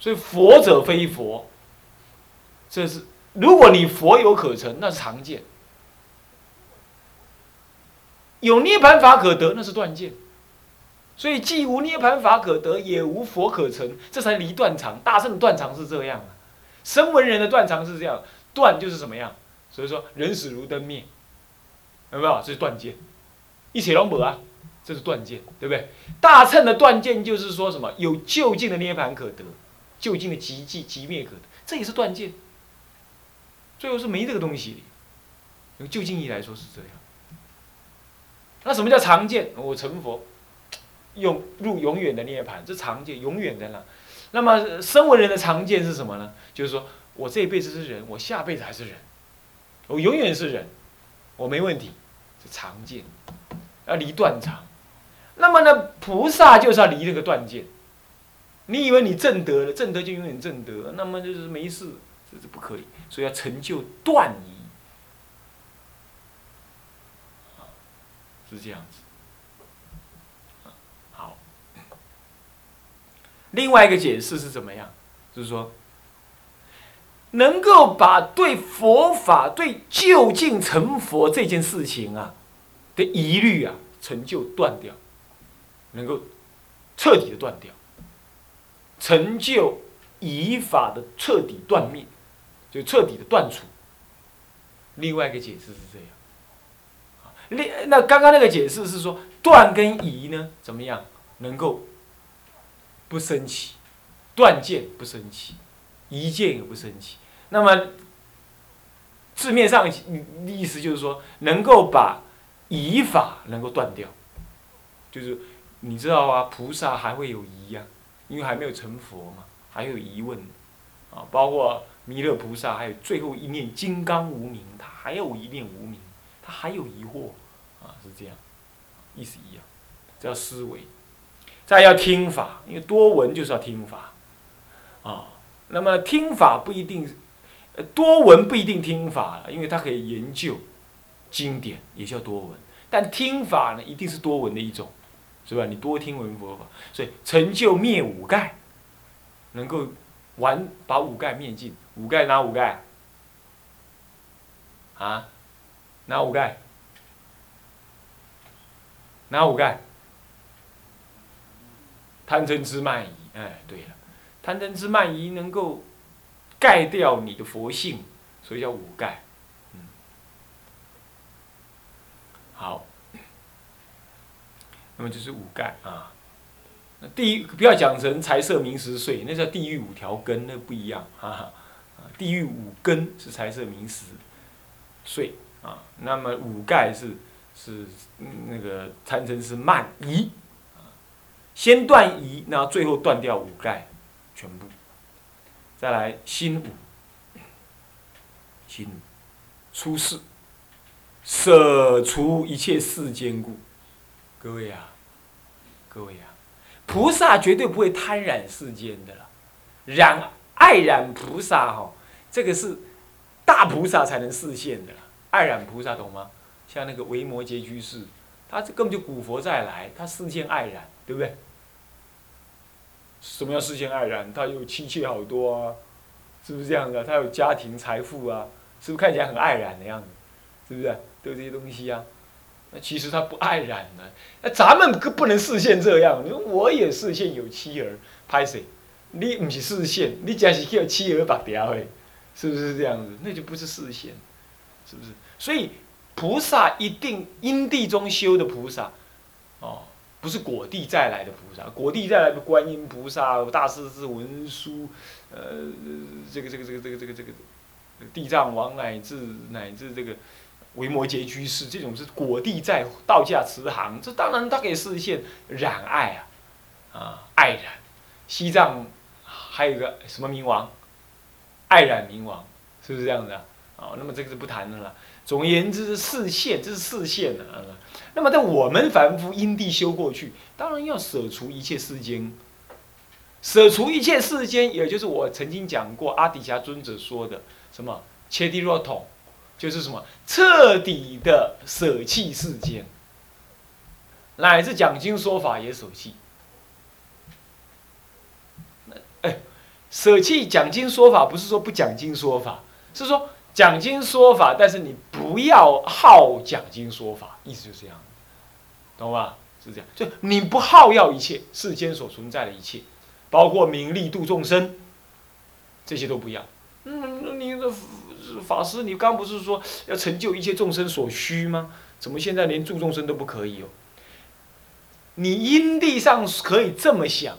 所以佛者非佛，这是如果你佛有可成，那是常见；有涅盘法可得，那是断见。所以既无涅盘法可得，也无佛可成，这才离断常。大圣的断常是这样啊，声闻人的断常是这样，断就是什么样？所以说人死如灯灭，有没有？这是断见，一切拢无啊，这是断见，对不对？大乘的断见就是说什么？有就近的涅盘可得，究竟的极寂极灭可得，这也是断见。最后是没这个东西的，用就近义来说是这样。那什么叫常见？我成佛。永入永远的涅盘，这常见，永远的啦。那么生为人的常见是什么呢？就是说我这一辈子是人，我下辈子还是人，我永远是人，我没问题，是常见，要离断常。那么呢，菩萨就是要离那个断见。你以为你正德了，正德就永远正德，那么就是没事，这是不可以，所以要成就断疑，是这样子。好另外一个解释是怎么样？就是说，能够把对佛法、对究竟成佛这件事情啊的疑虑啊，成就断掉，能够彻底的断掉，成就疑法的彻底断灭，就彻底的断除。另外一个解释是这样。另那刚刚那个解释是说，断跟疑呢，怎么样能够？不生起，断见不生起，一见也不生起。那么字面上意思就是说，能够把疑法能够断掉，就是你知道啊，菩萨还会有疑呀，因为还没有成佛嘛，还有疑问啊。包括弥勒菩萨，还有最后一念金刚无名，他还有一念无名，他还有疑惑啊，是这样，意思一样，叫思维。再要听法，因为多闻就是要听法，啊，那么听法不一定，多闻不一定听法了因为它可以研究经典，也叫多闻。但听法呢，一定是多闻的一种，是吧？你多听闻佛法，所以成就灭五盖，能够完把五盖灭尽。五盖哪五盖？啊？哪五盖？哪五盖？贪嗔痴慢疑，哎，对了，贪嗔痴慢疑能够盖掉你的佛性，所以叫五盖。嗯，好，那么就是五盖啊。那地狱不要讲成财色名食睡，那叫地狱五条根，那不一样啊。地狱五根是财色名食睡啊，那么五盖是是那个贪嗔是慢疑。先断疑，然后最后断掉五盖，全部。再来心五，心五，出世，舍除一切世间故。各位啊，各位啊，菩萨绝对不会贪染世间的了。染爱染菩萨哈，这个是大菩萨才能示现的啦。爱染菩萨懂吗？像那个维摩诘居士，他这根本就古佛再来，他示现爱染，对不对？什么叫世间爱然？他有妻妾好多啊，是不是这样的？他有家庭财富啊，是不是看起来很爱然的样子？是不是？都这些东西啊。那其实他不爱然呢。那咱们可不能视线这样。你说我也视线有妻儿，拍谁？你不是视线，你只是叫妻儿白掉的，是不是这样子？那就不是视线，是不是？所以菩萨一定因地中修的菩萨，哦。不是果地再来的菩萨，果地再来的观音菩萨、大势至文殊，呃，这个这个这个这个这个这个地藏王乃至乃至这个维摩诘居士，这种是果地在道家慈航，这当然他可以实现染爱啊，啊爱染。西藏还有一个什么明王，爱染明王，是不是这样子啊？啊，那么这个是不谈的了。总而言之，是视线，这是视线啊。那么，在我们凡夫因地修过去，当然要舍除一切世间，舍除一切世间，也就是我曾经讲过阿底峡尊者说的什么切地若桶，就是什么彻底的舍弃世间，乃至讲经说法也舍弃。哎，舍弃讲经说法，不是说不讲经说法，是说讲经说法，但是你不要好讲经说法，意思就是这样，懂吧？是这样，就你不好要一切世间所存在的一切，包括名利度众生，这些都不要。嗯，你的法师，你刚不是说要成就一切众生所需吗？怎么现在连助众生都不可以哦？你因地上可以这么想。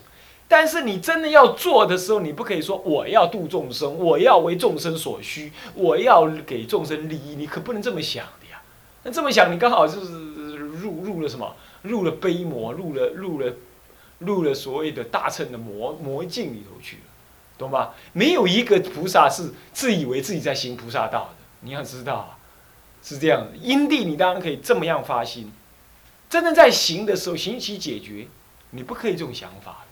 但是你真的要做的时候，你不可以说我要度众生，我要为众生所需，我要给众生利益，你可不能这么想的呀。那这么想，你刚好就是入入了什么？入了悲魔，入了入了入了所谓的大乘的魔魔境里头去了，懂吧？没有一个菩萨是自以为自己在行菩萨道的，你要知道啊，是这样的。因地你当然可以这么样发心，真正在行的时候，行起解决，你不可以这种想法。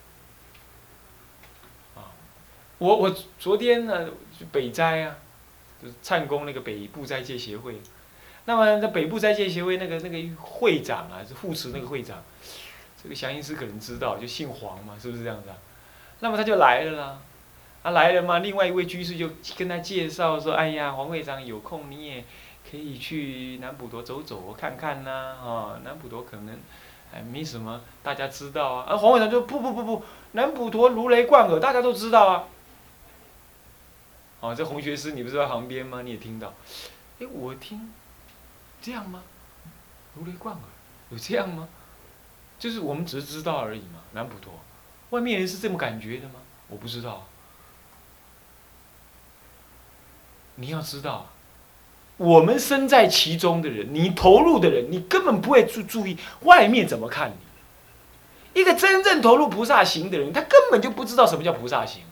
我我昨天呢，北斋啊，就是灿公那个北部斋戒协会，那么在北部斋戒协会那个那个会长啊，是护持那个会长，这个祥音师可能知道，就姓黄嘛，是不是这样子啊？那么他就来了啦，他来了嘛，另外一位居士就跟他介绍说：“哎呀，黄会长有空你也可以去南普陀走走看看呐，啊，南普陀可能哎没什么大家知道啊。”啊，黄会长就不不不不，南普陀如雷贯耳，大家都知道啊。哦，这红学师你不是在旁边吗？你也听到？哎，我听，这样吗？如雷贯耳，有这样吗？就是我们只是知道而已嘛。南普陀，外面人是这么感觉的吗？我不知道。你要知道，我们身在其中的人，你投入的人，你根本不会注注意外面怎么看你。一个真正投入菩萨行的人，他根本就不知道什么叫菩萨行。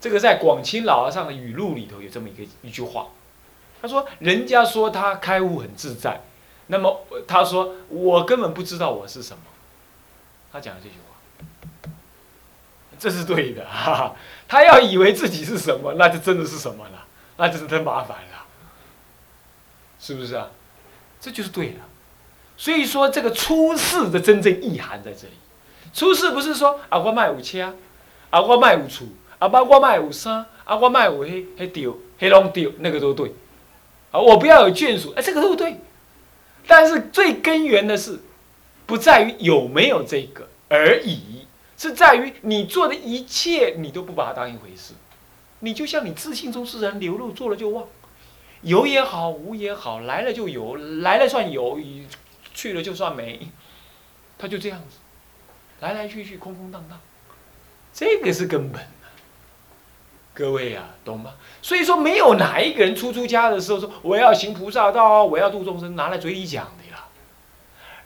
这个在广清老和尚的语录里头有这么一个一句话，他说：“人家说他开悟很自在，那么他说我根本不知道我是什么。”他讲的这句话，这是对的。他要以为自己是什么，那就真的是什么了，那就是真麻烦了，是不是啊？这就是对的。所以说，这个出世的真正意涵在这里。出世不是说啊，我卖五千，啊，我卖五处。啊，我卖五衫，啊，我卖五黑黑丢，黑龙丢，那个都对。啊，我不要有眷属，哎，这个都对。但是最根源的是，不在于有没有这个而已，是在于你做的一切，你都不把它当一回事。你就像你自信中自然流露，做了就忘，有也好，无也好，来了就有，来了算有，去了就算没，他就这样子，来来去去，空空荡荡，这个是根本。各位啊，懂吗？所以说，没有哪一个人出出家的时候说我要行菩萨道，我要度众生，拿来嘴里讲的呀。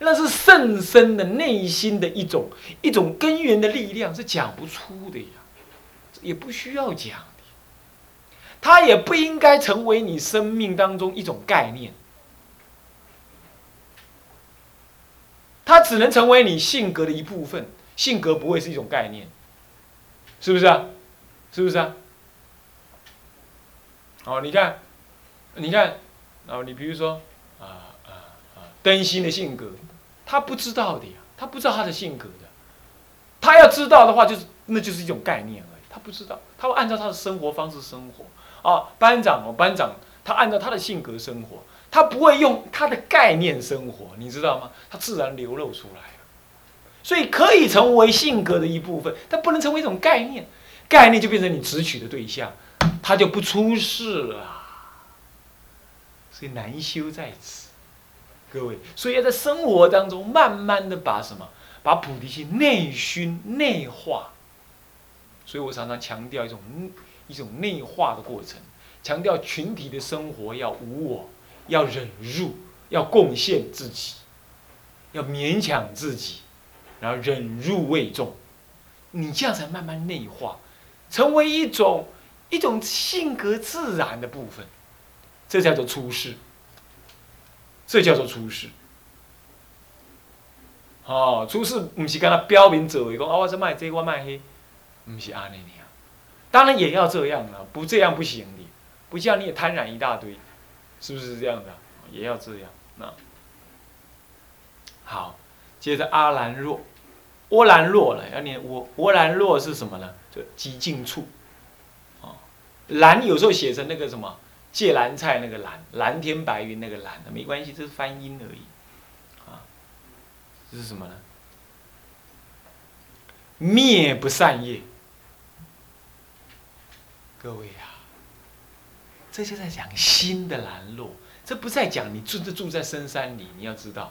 那是甚深的内心的一种一种根源的力量，是讲不出的呀，也不需要讲。它也不应该成为你生命当中一种概念，它只能成为你性格的一部分。性格不会是一种概念，是不是啊？是不是啊？哦，你看，你看，哦，你比如说，啊啊啊，灯芯的性格，他不知道的呀，他不知道他的性格的，他要知道的话，就是那就是一种概念而已，他不知道，他会按照他的生活方式生活。啊，班长哦，班长，他按照他的性格生活，他不会用他的概念生活，你知道吗？他自然流露出来所以可以成为性格的一部分，但不能成为一种概念，概念就变成你执取的对象。他就不出世了，所以难修在此，各位，所以要在生活当中慢慢的把什么，把菩提心内熏内化。所以我常常强调一种一种内化的过程，强调群体的生活要无我，要忍辱，要贡献自己，要勉强自己，然后忍辱为重，你这样才慢慢内化，成为一种。一种性格自然的部分，这叫做出世。这叫做出世。哦，出世不是跟他标明作为讲啊，我是卖这，我卖黑，不是安尼啊。当然也要这样啊，不这样不行的，不这样你也贪婪一大堆，是不是这样的？也要这样。那好，接着阿兰若，阿兰若了，要念我，阿兰若是什么呢？就极尽处，啊，蓝有时候写成那个什么芥蓝菜那个蓝，蓝天白云那个蓝，没关系，这是翻音而已，啊，这是什么呢？灭不善业，各位啊，这就在讲心的拦路，这不在讲你住着住在深山里，你要知道，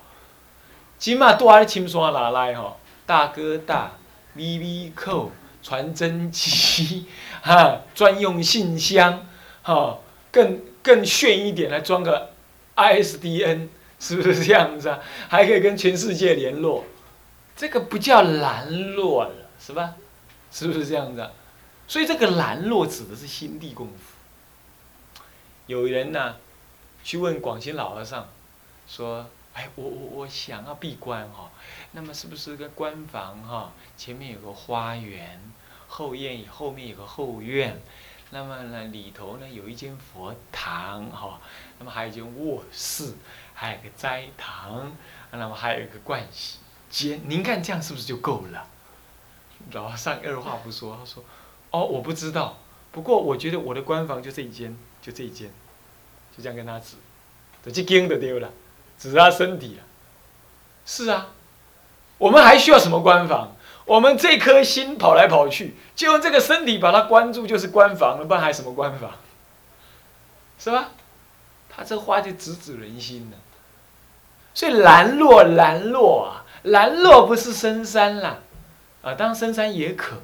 起码多阿青山拿来吼？大哥大，V V 扣，传真机，哈，专用信箱，哈，更更炫一点，来装个 I S D N，是不是这样子啊？还可以跟全世界联络，这个不叫拦路了。是吧？是不是这样子啊？所以这个兰若指的是心地功夫。有人呢，去问广西老和尚，说：“哎，我我我想要闭关哈，那么是不是个关房哈？前面有个花园，后院后面有个后院，那么呢里头呢有一间佛堂哈，那么还有一间卧室，还有个斋堂，那么还有一个盥洗间。您看这样是不是就够了？”老和尚二话不说，他说：“哦，我不知道，不过我觉得我的官房就这一间，就这一间，就这样跟他指，这就惊的丢了，指他身体了。是啊，我们还需要什么官房？我们这颗心跑来跑去，就用这个身体把它关住，就是官房了，不然还什么官房？是吧？他这话就直指人心了。所以兰若兰若啊，兰若不是深山啦。”啊，当深山也可，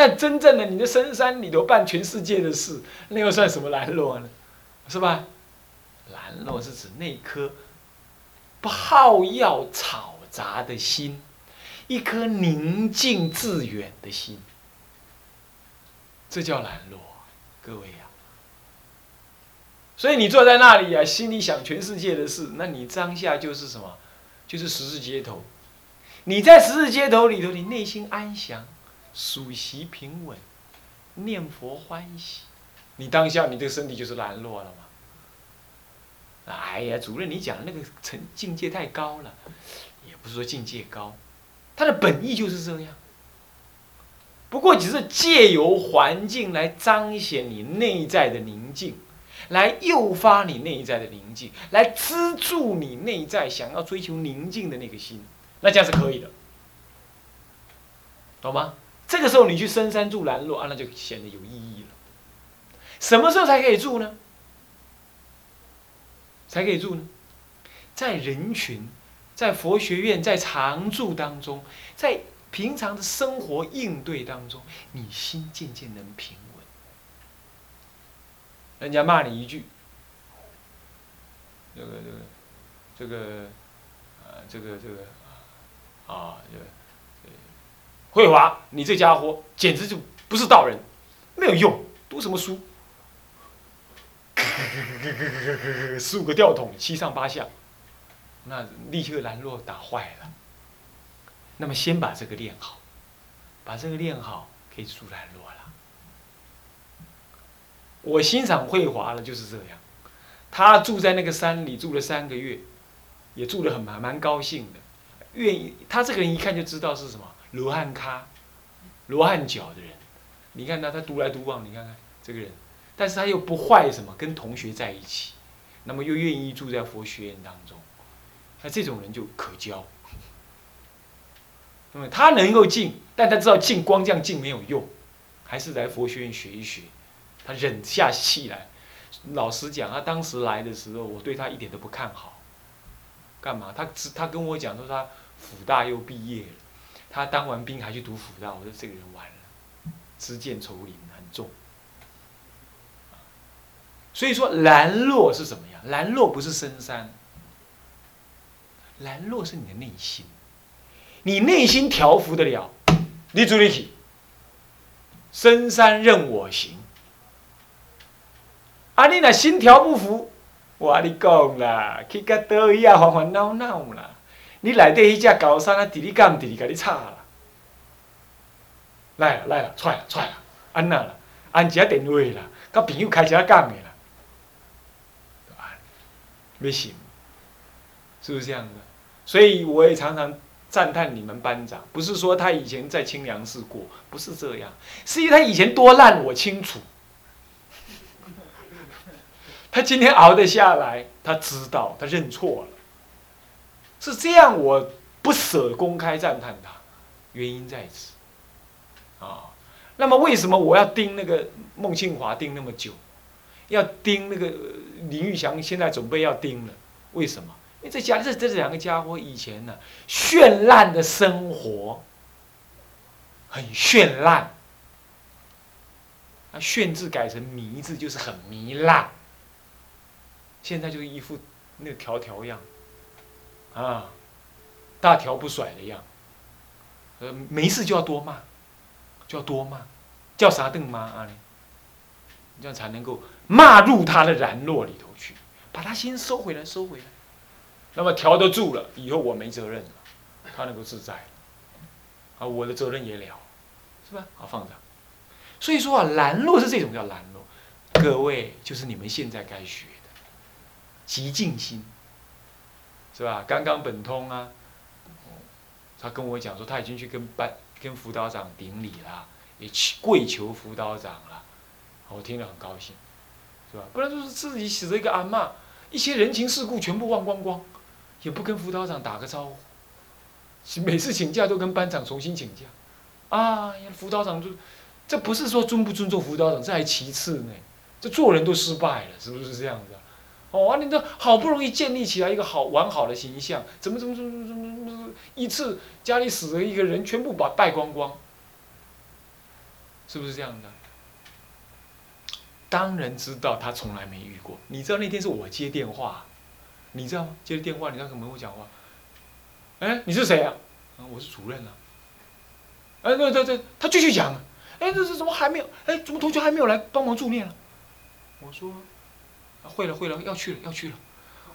但真正的你的深山里头办全世界的事，那又算什么兰若呢？是吧？兰若是指那颗不好要吵杂的心，一颗宁静致远的心，这叫兰若，各位呀。所以你坐在那里啊，心里想全世界的事，那你当下就是什么？就是十字街头。你在十字街头里头，你内心安详、属习平稳、念佛欢喜，你当下你这个身体就是懒惰了嘛？哎呀，主任，你讲的那个成境界太高了，也不是说境界高，它的本意就是这样。不过只是借由环境来彰显你内在的宁静，来诱发你内在的宁静，来资助你内在想要追求宁静的那个心。那这样是可以的，懂吗？这个时候你去深山住兰若啊，那就显得有意义了。什么时候才可以住呢？才可以住呢？在人群，在佛学院，在常住当中，在平常的生活应对当中，你心渐渐能平稳。人家骂你一句，这个这个这个啊，这个这个。啊，对，慧华，你这家伙简直就不是道人，没有用，读什么书？十五个吊桶，七上八下，那立刻兰若打坏了。那么先把这个练好，把这个练好，可以住兰若了。我欣赏慧华的就是这样，他住在那个山里住了三个月，也住得很蛮蛮高兴的。愿意，他这个人一看就知道是什么罗汉咖，罗汉脚的人。你看他，他独来独往，你看看这个人，但是他又不坏什么，跟同学在一起，那么又愿意住在佛学院当中，那这种人就可交。那么他能够静，但他知道静光这样静没有用，还是来佛学院学一学。他忍下气来。老实讲，他当时来的时候，我对他一点都不看好。干嘛？他只他跟我讲说他。辅大又毕业了，他当完兵还去读辅大，我说这个人完了，知见愁林很重。所以说兰若是什么样？兰若不是深山，兰若是你的内心，你内心调服得了，你主力起，深山任我行。啊，你那心调不服，我跟你讲啦，去到倒位啊，烦烦恼恼啦。你内底迄只高山啊，伫你干，伫你甲你吵啦！来啦来啦，出来出来啦，安那啦，按一下电话啦，甲朋友开一下讲的啦，要信，是不是这样的？所以我也常常赞叹你们班长，不是说他以前在清凉寺过，不是这样，是因为他以前多烂我清楚。他今天熬得下来，他知道他认错了，是这样，我不舍公开赞叹他，原因在此。啊，那么为什么我要盯那个孟庆华盯那么久？要盯那个林玉祥，现在准备要盯了，为什么？因为这家这这两个家伙以前呢，绚烂的生活，很绚烂。啊，炫字改成迷字，就是很糜烂。现在就是一副那个条条样，啊，大条不甩的样。呃，没事就要多骂，就要多骂，叫啥邓妈啊？你这样才能够骂入他的然落里头去，把他心收回来，收回来。那么调得住了，以后我没责任了，他能够自在，啊，我的责任也了，是吧？好放着。所以说啊，拦落是这种叫拦落，各位就是你们现在该学的，极静心，是吧？刚刚本通啊，他跟我讲说他已经去跟班跟辅导长顶礼了，也去跪求辅导长了，我听了很高兴，是吧？不然就是自己死了一个阿妈，一些人情世故全部忘光光。也不跟辅导长打个招呼，每次请假都跟班长重新请假，啊，辅导长就，这不是说尊不尊重辅导长，这还其次呢，这做人都失败了，是不是这样子？啊哦，你这好不容易建立起来一个好完好的形象，怎么怎么怎么怎么怎么一次家里死了一个人，全部把败光光，是不是这样的？当然知道他从来没遇过，你知道那天是我接电话。你知道吗？接了电话，你刚跟我讲话。哎，你是谁啊？啊，我是主任啊。哎，对对对，他继续讲。哎，这是怎么还没有？哎，怎么同学还没有来帮忙助念了？我说，会了会了，要去了要去了。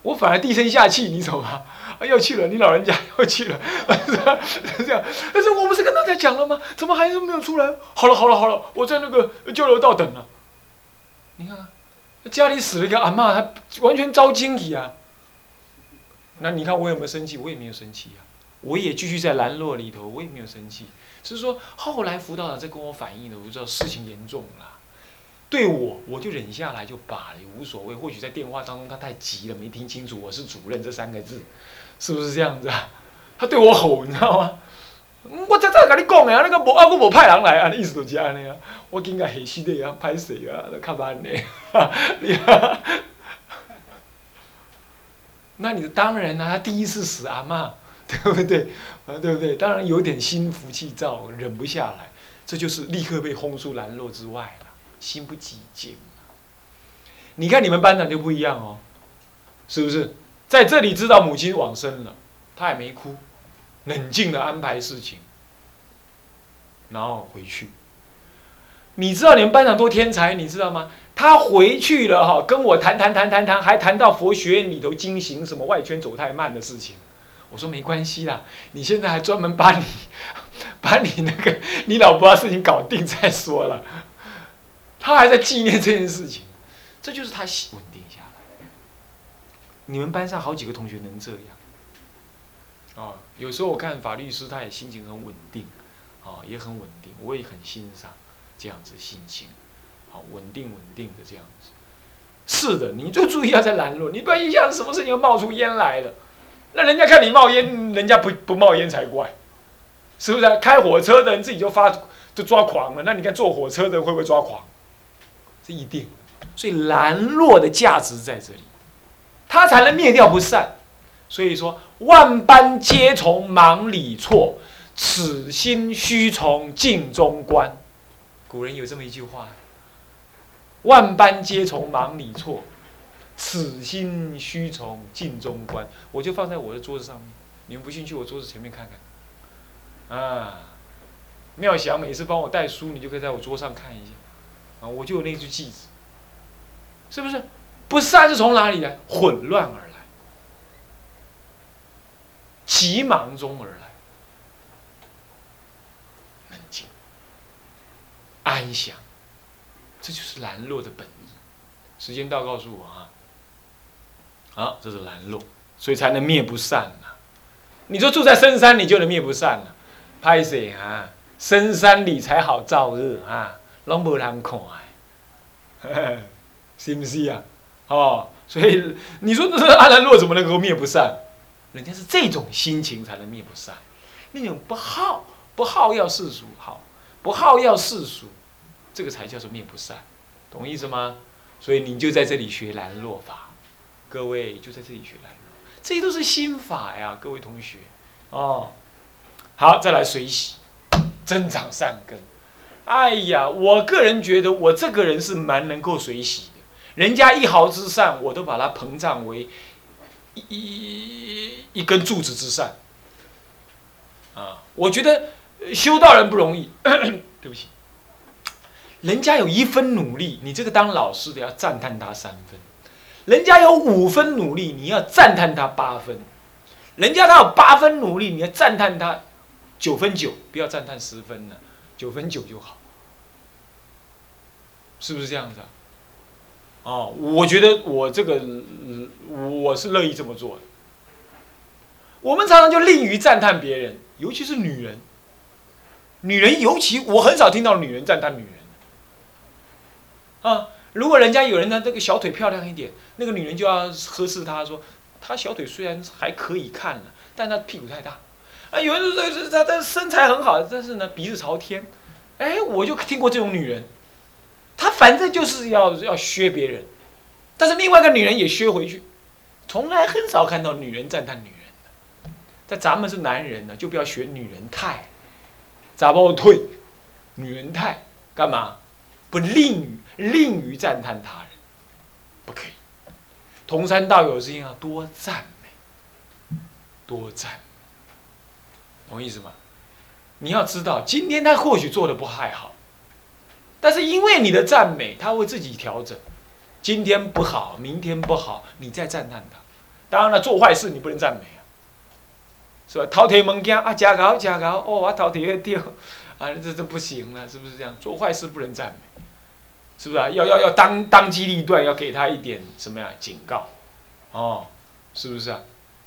我反而低声下气，你走吧。啊，要去了，你老人家要去了，这样。但是我不是跟大家讲了吗？怎么还是没有出来？好了好了好了，我在那个交流道等了。你看，家里死了一个阿妈，他完全遭惊体啊。那你看我有没有生气？我也没有生气呀，我也继续在兰落里头，我也没有生气。只是说后来辅导长在跟我反映的，我知道事情严重了。对我，我就忍下来就罢了，也无所谓。或许在电话当中他太急了，没听清楚我是主任这三个字，是不是这样子啊？他对我吼，你知道吗？我在这跟你讲的啊，那个无啊，我无派人来啊，意思就是安尼啊。我今个下死的啊，歹势啊，都较慢的。那你当然啦，他第一次死阿妈，对不对？啊，对不对？当然有点心浮气躁，忍不下来，这就是立刻被轰出兰落之外，心不寂静。你看你们班长就不一样哦，是不是？在这里知道母亲往生了，他也没哭，冷静的安排事情，然后回去。你知道你们班长多天才，你知道吗？他回去了哈，跟我谈谈谈谈谈，还谈到佛学院里头经行什么外圈走太慢的事情。我说没关系啦，你现在还专门把你把你那个你老婆的事情搞定再说了。他还在纪念这件事情，这就是他稳定下来。你们班上好几个同学能这样啊？有时候我看法律师，他也心情很稳定，啊，也很稳定，我也很欣赏这样子心情。好稳定稳定的这样子，是的，你就注意要在拦路，你不然一下子什么事情又冒出烟来了，那人家看你冒烟，人家不不冒烟才怪，是不是？开火车的人自己就发就抓狂了，那你看坐火车的人会不会抓狂？这一定，所以拦落的价值在这里，他才能灭掉不善。所以说，万般皆从忙里错，此心须从镜中观。古人有这么一句话。万般皆从忙里错，此心须从镜中观。我就放在我的桌子上面，你们不信去我桌子前面看看。啊，妙想每次帮我带书，你就可以在我桌上看一下。我就有那句句子，是不是？不善是从哪里来？混乱而来，急忙中而来，冷静，安详。这就是兰落的本意。时间到，告诉我啊。好，这是兰落，所以才能灭不善啊。你说住在深山，你就能灭不善了。拍谁啊？深山里才好造恶啊，拢无人看，是不是啊？哦，所以你说这阿兰若怎么能够灭不善？人家是这种心情才能灭不善，那种不好不好要世俗好，不好要世俗，这个才叫做灭不善，懂意思吗？所以你就在这里学兰若法，各位就在这里学兰若，这些都是心法呀，各位同学哦。好，再来水洗，增长善根。哎呀，我个人觉得我这个人是蛮能够水洗的，人家一毫之善，我都把它膨胀为一一根柱子之善。啊，我觉得修道人不容易，对不起，人家有一分努力，你这个当老师的要赞叹他三分；人家有五分努力，你要赞叹他八分；人家他有八分努力，你要赞叹他。九分九，不要赞叹十分了，九分九就好，是不是这样子啊？哦，我觉得我这个我是乐意这么做的。我们常常就吝于赞叹别人，尤其是女人。女人尤其，我很少听到女人赞叹女人。啊，如果人家有人的，这个小腿漂亮一点，那个女人就要呵斥他说，他小腿虽然还可以看了，但他屁股太大。啊，有人说是他，他身材很好，但是呢鼻子朝天，哎，我就听过这种女人，她反正就是要要削别人，但是另外一个女人也削回去，从来很少看到女人赞叹女人的，在咱们是男人呢，就不要学女人态，咋不退？女人态干嘛？不吝于吝于赞叹他人，不可以。同山道友之间要多赞美，多赞。懂意思吗？你要知道，今天他或许做的不太好，但是因为你的赞美，他会自己调整。今天不好，明天不好，你再赞叹他。当然了，做坏事你不能赞美啊，是吧？偷铁门件啊，假搞假搞，哦，我饕餮掉，啊，这这不行了，是不是这样？做坏事不能赞美，是不是啊？要要要当当机立断，要给他一点什么呀？警告，哦，是不是啊？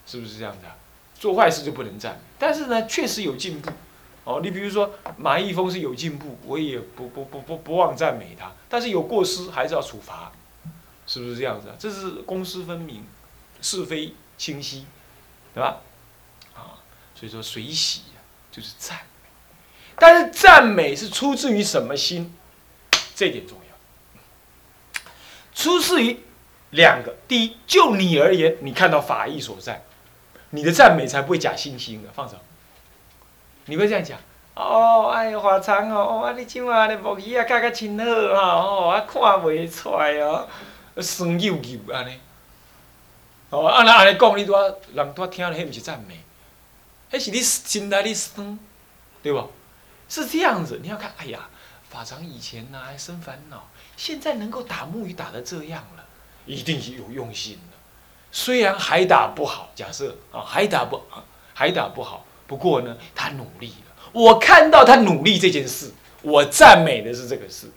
是不是这样的？做坏事就不能赞美，但是呢，确实有进步，哦，你比如说马一峰是有进步，我也不不不不不忘赞美他，但是有过失还是要处罚，是不是这样子？这是公私分明，是非清晰，对吧？啊，所以说水洗就是赞美，但是赞美是出自于什么心？这点重要，出自于两个，第一，就你而言，你看到法义所在。你的赞美才不会假惺惺的，放手。你会这样讲，哦，哎呀，华昌哦，哦，你今晚的木鱼啊，教得真好，哦，我看袂出来哦，酸溜溜安尼。哦，啊那安尼讲，你拄啊，人拄啊听了，迄毋是赞美，迄是你心内的酸，对不？是这样子，你要看，哎呀，法长以前呢还生烦恼，现在能够打木鱼打得这样了，一定是有用心。虽然还打不好，假设啊还打不还打不好，不过呢他努力了。我看到他努力这件事，我赞美的是这个事。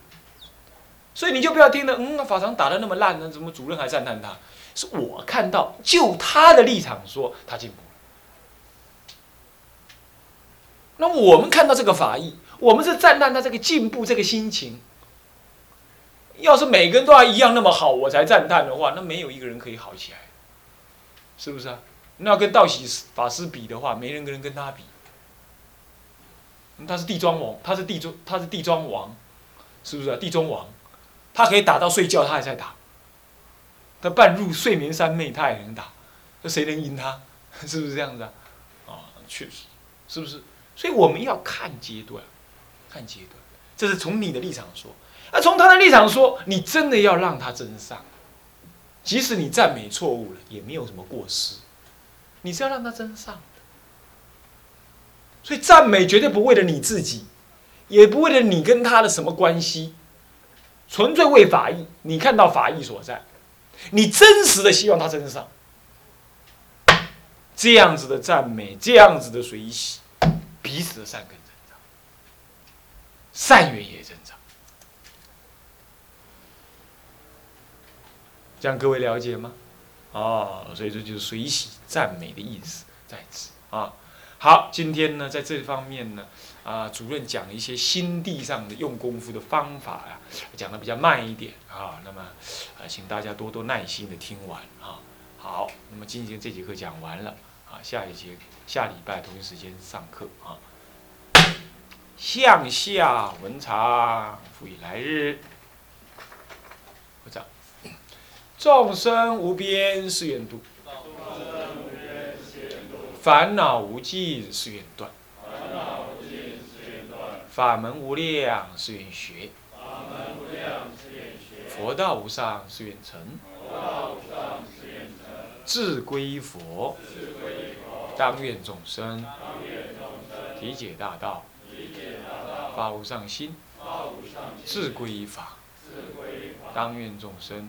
所以你就不要听了，嗯，法常打的那么烂呢，怎么主任还赞叹他？是我看到，就他的立场说他进步了。那我们看到这个法义，我们是赞叹他这个进步这个心情。要是每个人都要一样那么好，我才赞叹的话，那没有一个人可以好起来。是不是啊？那要跟道喜法师比的话，没人跟人跟他比。他是地庄王，他是地庄，他是地庄王，是不是啊？地庄王，他可以打到睡觉，他还在打。他半入睡眠三昧，他也能打。那谁能赢他？是不是这样子啊？啊，确实，是不是？所以我们要看阶段，看阶段。这是从你的立场说，那从他的立场说，你真的要让他真上。即使你赞美错误了，也没有什么过失，你是要让他真上。所以赞美绝对不为了你自己，也不为了你跟他的什么关系，纯粹为法义。你看到法义所在，你真实的希望他真上，这样子的赞美，这样子的随喜，彼此的善根增长，善缘也增长。这样各位了解吗？哦，所以这就是随喜赞美的意思在此。啊。好，今天呢，在这方面呢，啊，主任讲一些心地上的用功夫的方法呀，讲的比较慢一点啊。那么，啊，请大家多多耐心的听完啊。好，那么今天这节课讲完了啊，下一节下礼拜同一时间上课啊。向下文长，复以来日。不长，众生无边誓愿度。烦恼无尽誓愿断，法门无量誓愿学，佛道无上誓愿成，志归佛，当愿众生体解大道，发无上心，志归法，当愿众生